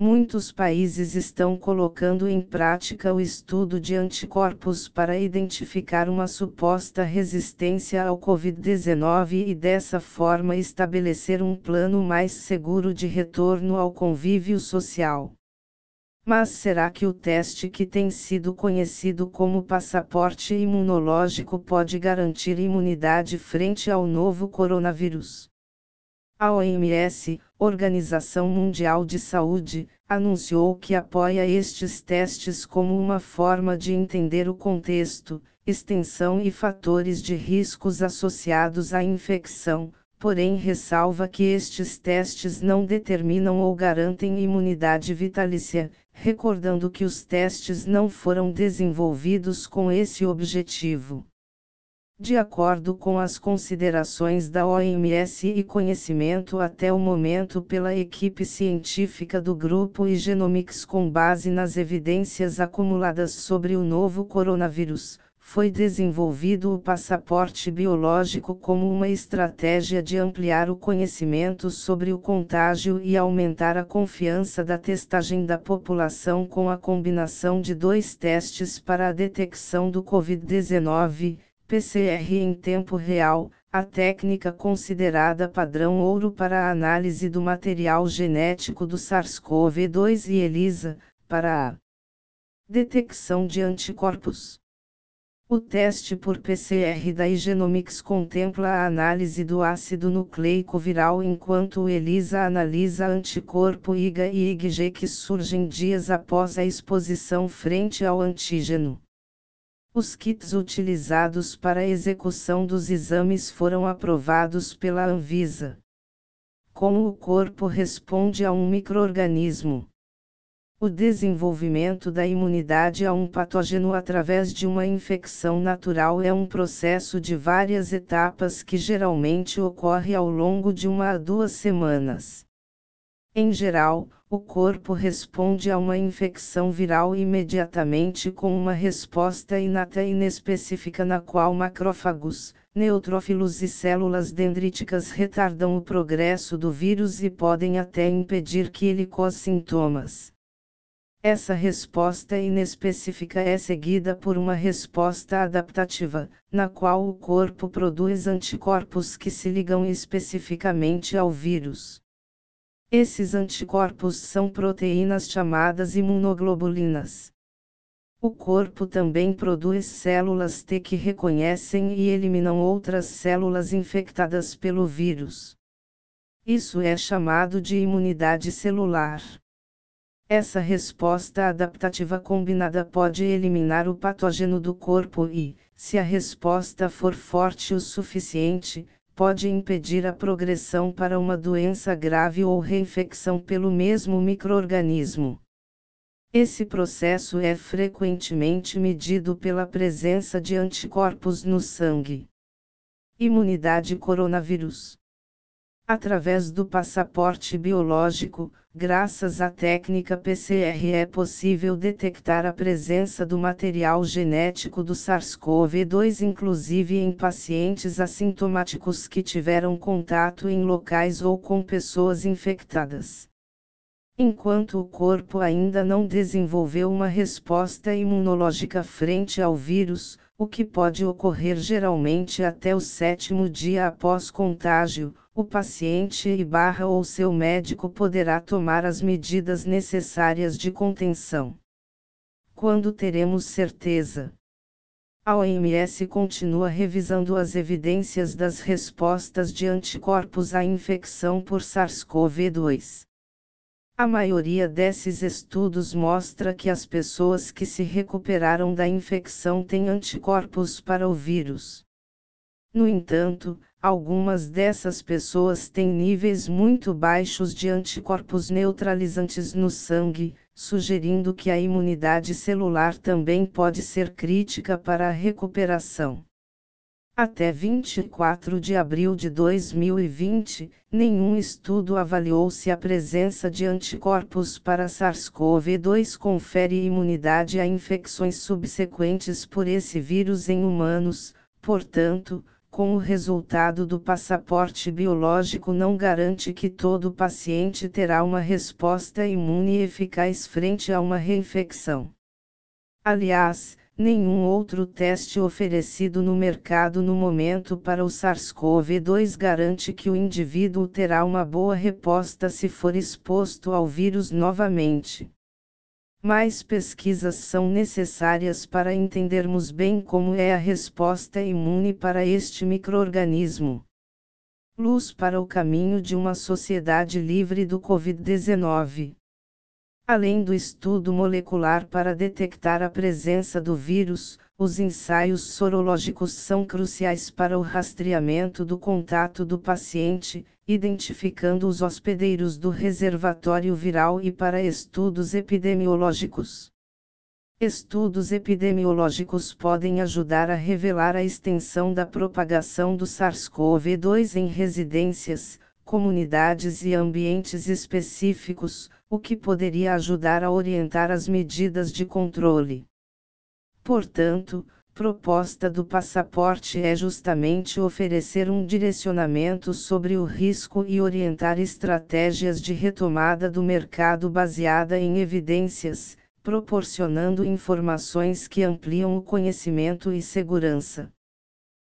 muitos países estão colocando em prática o estudo de anticorpos para identificar uma suposta resistência ao Covid-19 e dessa forma estabelecer um plano mais seguro de retorno ao convívio social. Mas será que o teste que tem sido conhecido como passaporte imunológico pode garantir imunidade frente ao novo coronavírus? A OMS, Organização Mundial de Saúde, anunciou que apoia estes testes como uma forma de entender o contexto, extensão e fatores de riscos associados à infecção, porém ressalva que estes testes não determinam ou garantem imunidade vitalícia, recordando que os testes não foram desenvolvidos com esse objetivo. De acordo com as considerações da OMS e conhecimento até o momento pela equipe científica do grupo Igenomics com base nas evidências acumuladas sobre o novo coronavírus, foi desenvolvido o passaporte biológico como uma estratégia de ampliar o conhecimento sobre o contágio e aumentar a confiança da testagem da população com a combinação de dois testes para a detecção do Covid-19, PCR em tempo real, a técnica considerada padrão ouro para a análise do material genético do SARS-CoV-2 e ELISA, para a detecção de anticorpos. O teste por PCR da Igenomics contempla a análise do ácido nucleico viral enquanto o ELISA analisa anticorpo IgA e IgG que surgem dias após a exposição frente ao antígeno. Os kits utilizados para a execução dos exames foram aprovados pela Anvisa. Como o corpo responde a um microorganismo? O desenvolvimento da imunidade a um patógeno através de uma infecção natural é um processo de várias etapas que geralmente ocorre ao longo de uma a duas semanas. Em geral, o corpo responde a uma infecção viral imediatamente com uma resposta inata e inespecífica na qual macrófagos, neutrófilos e células dendríticas retardam o progresso do vírus e podem até impedir que ele cause sintomas. Essa resposta inespecífica é seguida por uma resposta adaptativa, na qual o corpo produz anticorpos que se ligam especificamente ao vírus. Esses anticorpos são proteínas chamadas imunoglobulinas. O corpo também produz células T que reconhecem e eliminam outras células infectadas pelo vírus. Isso é chamado de imunidade celular. Essa resposta adaptativa combinada pode eliminar o patógeno do corpo e, se a resposta for forte o suficiente, pode impedir a progressão para uma doença grave ou reinfecção pelo mesmo microorganismo. Esse processo é frequentemente medido pela presença de anticorpos no sangue. Imunidade coronavírus Através do passaporte biológico, graças à técnica PCR é possível detectar a presença do material genético do SARS-CoV-2 inclusive em pacientes assintomáticos que tiveram contato em locais ou com pessoas infectadas. Enquanto o corpo ainda não desenvolveu uma resposta imunológica frente ao vírus, o que pode ocorrer geralmente até o sétimo dia após contágio, o paciente e barra ou seu médico poderá tomar as medidas necessárias de contenção. Quando teremos certeza? A OMS continua revisando as evidências das respostas de anticorpos à infecção por SARS-CoV-2. A maioria desses estudos mostra que as pessoas que se recuperaram da infecção têm anticorpos para o vírus. No entanto, Algumas dessas pessoas têm níveis muito baixos de anticorpos neutralizantes no sangue, sugerindo que a imunidade celular também pode ser crítica para a recuperação. Até 24 de abril de 2020, nenhum estudo avaliou se a presença de anticorpos para SARS-CoV-2 confere imunidade a infecções subsequentes por esse vírus em humanos, portanto, com o resultado do passaporte biológico não garante que todo paciente terá uma resposta imune eficaz frente a uma reinfecção. Aliás, nenhum outro teste oferecido no mercado no momento para o SARS-CoV-2 garante que o indivíduo terá uma boa resposta se for exposto ao vírus novamente. Mais pesquisas são necessárias para entendermos bem como é a resposta imune para este microorganismo. Luz para o caminho de uma sociedade livre do Covid-19. Além do estudo molecular para detectar a presença do vírus, os ensaios sorológicos são cruciais para o rastreamento do contato do paciente, identificando os hospedeiros do reservatório viral e para estudos epidemiológicos. Estudos epidemiológicos podem ajudar a revelar a extensão da propagação do SARS-CoV-2 em residências, comunidades e ambientes específicos, o que poderia ajudar a orientar as medidas de controle. Portanto, proposta do passaporte é justamente oferecer um direcionamento sobre o risco e orientar estratégias de retomada do mercado baseada em evidências, proporcionando informações que ampliam o conhecimento e segurança.